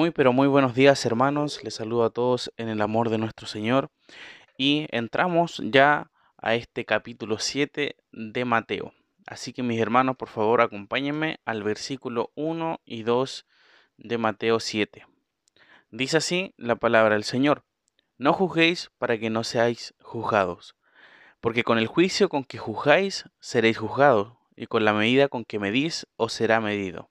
Muy pero muy buenos días hermanos, les saludo a todos en el amor de nuestro Señor y entramos ya a este capítulo 7 de Mateo. Así que mis hermanos, por favor, acompáñenme al versículo 1 y 2 de Mateo 7. Dice así la palabra del Señor. No juzguéis para que no seáis juzgados, porque con el juicio con que juzgáis seréis juzgados, y con la medida con que medís os será medido.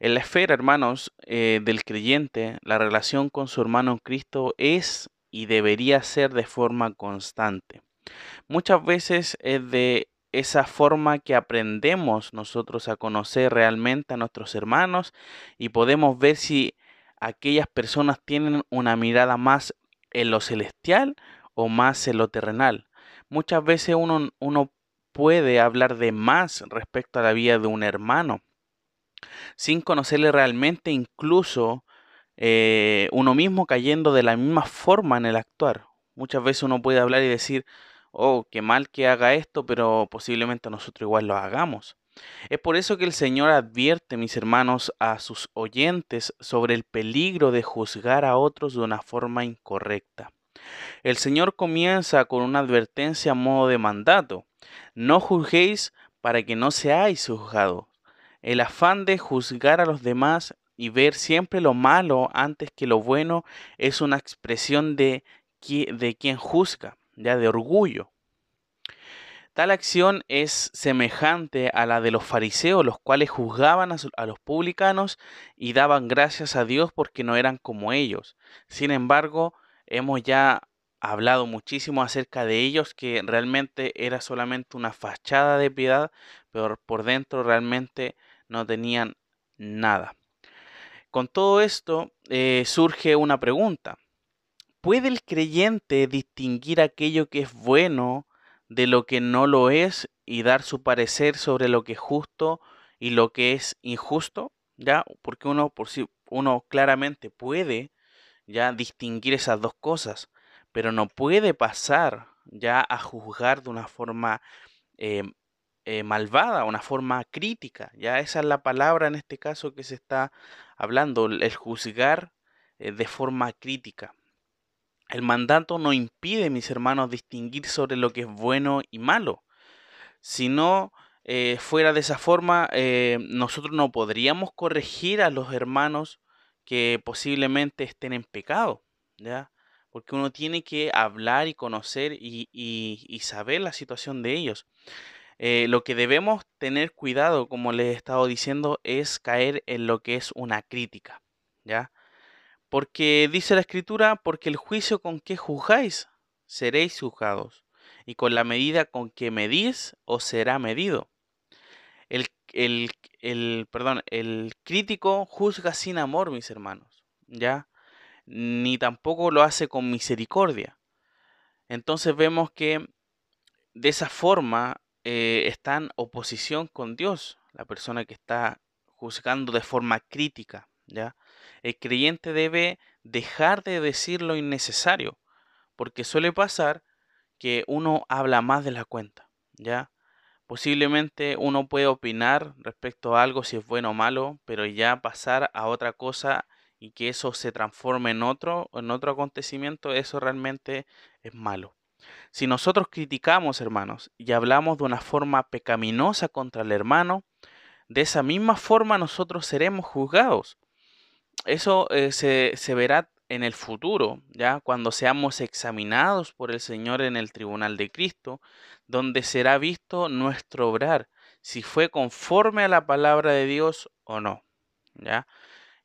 En la esfera, hermanos, eh, del creyente, la relación con su hermano en Cristo es y debería ser de forma constante. Muchas veces es de esa forma que aprendemos nosotros a conocer realmente a nuestros hermanos y podemos ver si aquellas personas tienen una mirada más en lo celestial o más en lo terrenal. Muchas veces uno, uno puede hablar de más respecto a la vida de un hermano sin conocerle realmente, incluso eh, uno mismo cayendo de la misma forma en el actuar. Muchas veces uno puede hablar y decir, oh, qué mal que haga esto, pero posiblemente nosotros igual lo hagamos. Es por eso que el Señor advierte, mis hermanos, a sus oyentes sobre el peligro de juzgar a otros de una forma incorrecta. El Señor comienza con una advertencia a modo de mandato. No juzguéis para que no seáis juzgados. El afán de juzgar a los demás y ver siempre lo malo antes que lo bueno es una expresión de, de quien juzga, ya de orgullo. Tal acción es semejante a la de los fariseos, los cuales juzgaban a, los publicanos y daban gracias a Dios porque no eran como ellos. Sin embargo, hemos ya hablado muchísimo acerca de ellos, que realmente era solamente una fachada de piedad, pero por dentro realmente no tenían nada. Con todo esto eh, surge una pregunta. ¿Puede el creyente distinguir aquello que es bueno de lo que no lo es y dar su parecer sobre lo que es justo y lo que es injusto? ¿Ya? Porque uno, por si, uno claramente puede ya distinguir esas dos cosas, pero no puede pasar ya a juzgar de una forma eh, eh, malvada, una forma crítica. Ya esa es la palabra en este caso que se está hablando, el juzgar eh, de forma crítica. El mandato no impide, mis hermanos, distinguir sobre lo que es bueno y malo. Si no eh, fuera de esa forma, nosotros no podríamos corregir a los hermanos que posiblemente estén en pecado, ¿ya? Porque uno tiene que hablar y conocer y saber la situación de ellos. Eh, lo que debemos tener cuidado, como les he estado diciendo, es caer en lo que es una crítica, ¿ya? Porque dice la escritura, porque el juicio con que juzgáis, seréis juzgados, y con la medida con que medís, os será medido. El, el, el, perdón, el crítico juzga sin amor, mis hermanos, ¿ya? Ni tampoco lo hace con misericordia. Entonces vemos que de esa forma eh, está en oposición con Dios, la persona que está juzgando de forma crítica, ¿ya? El creyente debe dejar de decir lo innecesario, porque suele pasar que uno habla más de la cuenta, ¿ya? Posiblemente uno puede opinar respecto a algo si es bueno o malo, pero ya pasar a otra cosa y que eso se transforme en otro, en otro acontecimiento, eso realmente es malo. Si nosotros criticamos, hermanos, y hablamos de una forma pecaminosa contra el hermano, de esa misma forma nosotros seremos juzgados. Eso eh, se, verá en el futuro, ya cuando seamos examinados por el Señor en el tribunal de Cristo, donde será visto nuestro obrar, si fue conforme a la palabra de Dios o no, ya.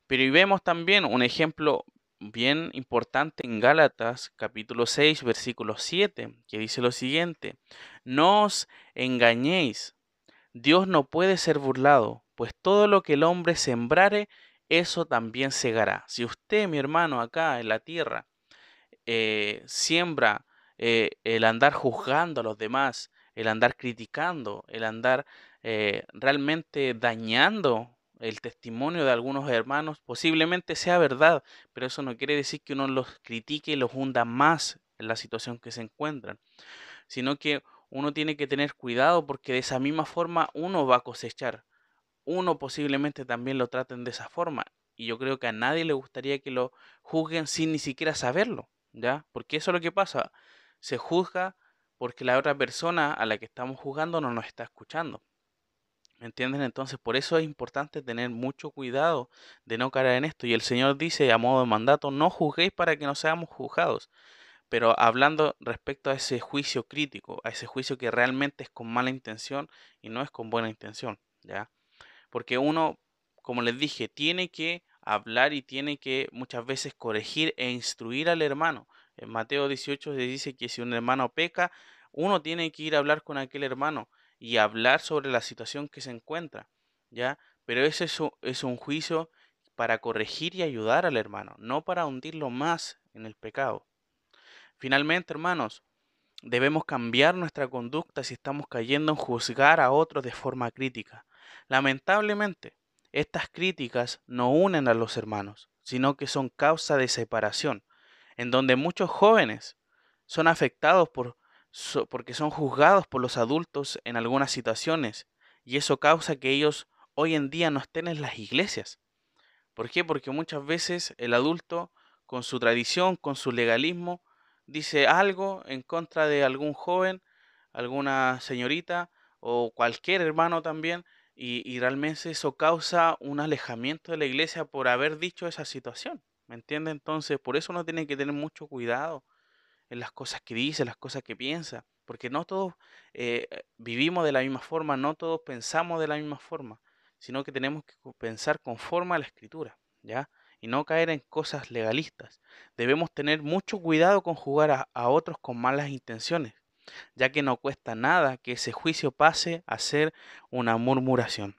Pero vemos también un ejemplo bien importante en Gálatas capítulo 6 versículo 7, que dice lo siguiente, no os engañéis, Dios no puede ser burlado, pues todo lo que el hombre sembrare, eso también segará. Si usted, mi hermano, acá en la tierra, eh, siembra eh, el andar juzgando a los demás, el andar criticando, el andar eh, realmente dañando el testimonio de algunos hermanos posiblemente sea verdad, pero eso no quiere decir que uno los critique y los hunda más en la situación que se encuentran, sino que uno tiene que tener cuidado porque de esa misma forma uno va a cosechar. Uno posiblemente también lo traten de esa forma y yo creo que a nadie le gustaría que lo juzguen sin ni siquiera saberlo, ¿ya? Porque eso es lo que pasa, se juzga porque la otra persona a la que estamos juzgando no nos está escuchando. ¿Me entienden? Entonces, por eso es importante tener mucho cuidado de no caer en esto. Y el Señor dice a modo de mandato, no juzguéis para que no seamos juzgados. Pero hablando respecto a ese juicio crítico, a ese juicio que realmente es con mala intención y no es con buena intención, ¿ya? Porque uno, como les dije, tiene que hablar y tiene que muchas veces corregir e instruir al hermano. En Mateo 18 se dice que si un hermano peca, uno tiene que ir a hablar con aquel hermano y hablar sobre la situación que se encuentra, ¿ya? Pero ese es un, es un juicio para corregir y ayudar al hermano, no para hundirlo más en el pecado. Finalmente, hermanos, debemos cambiar nuestra conducta si estamos cayendo en juzgar a otros de forma crítica. Lamentablemente, estas críticas no unen a los hermanos, sino que son causa de separación, en donde muchos jóvenes son afectados por, porque son juzgados por los adultos en algunas situaciones, y eso causa que ellos hoy en día no estén en las iglesias. ¿Por qué? Porque muchas veces el adulto, con su tradición, con su legalismo, dice algo en contra de algún joven, alguna señorita o cualquier hermano también, y, realmente eso causa un alejamiento de la iglesia por haber dicho esa situación. ¿Me entiende? Entonces, por eso uno tiene que tener mucho cuidado en las cosas que dice, las cosas que piensa, porque no todos eh, vivimos de la misma forma, no todos pensamos de la misma forma, sino que tenemos que pensar conforme a la escritura, ¿ya? y no caer en cosas legalistas. Debemos tener mucho cuidado con jugar a, otros con malas intenciones, ya que no cuesta nada que ese juicio pase a ser una murmuración,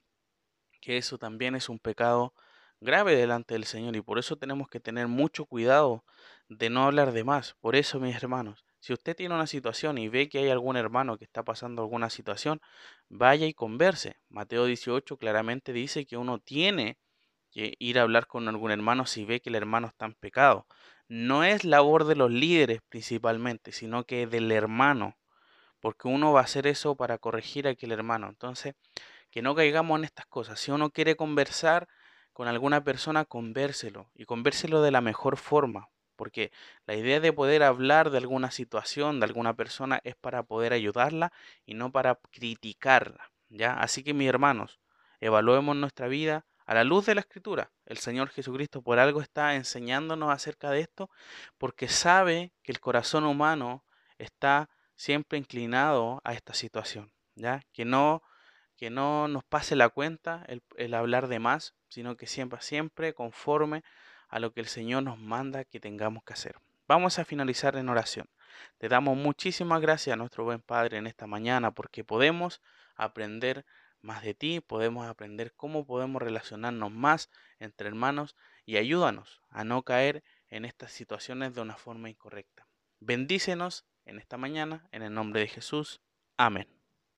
que eso también es un pecado grave delante del Señor y por eso tenemos que tener mucho cuidado de no hablar de más. Por eso, mis hermanos, si usted tiene una situación y ve que hay algún hermano que está pasando alguna situación, vaya y converse. Mateo 18 claramente dice que uno tiene que ir a hablar con algún hermano si ve que el hermano está en pecado. No es labor de los líderes principalmente, sino que del hermano, porque uno va a hacer eso para corregir a aquel hermano. Entonces, que no caigamos en estas cosas. Si uno quiere conversar con alguna persona, convérselo y convérselo de la mejor forma, porque la idea de poder hablar de alguna situación, de alguna persona, es para poder ayudarla y no para criticarla. ¿ya? Así que mis hermanos, evaluemos nuestra vida, a la luz de la escritura. El Señor Jesucristo por algo está enseñándonos acerca de esto, porque sabe que el corazón humano está siempre inclinado a esta situación, ¿ya? Que no, que no nos pase la cuenta el, el hablar de más, sino que siempre, siempre conforme a lo que el Señor nos manda que tengamos que hacer. Vamos a finalizar en oración. Te damos muchísimas gracias a nuestro buen Padre en esta mañana porque podemos aprender más de ti, podemos aprender cómo podemos relacionarnos más entre hermanos y ayúdanos a no caer en estas situaciones de una forma incorrecta. Bendícenos en esta mañana, en el nombre de Jesús. Amén.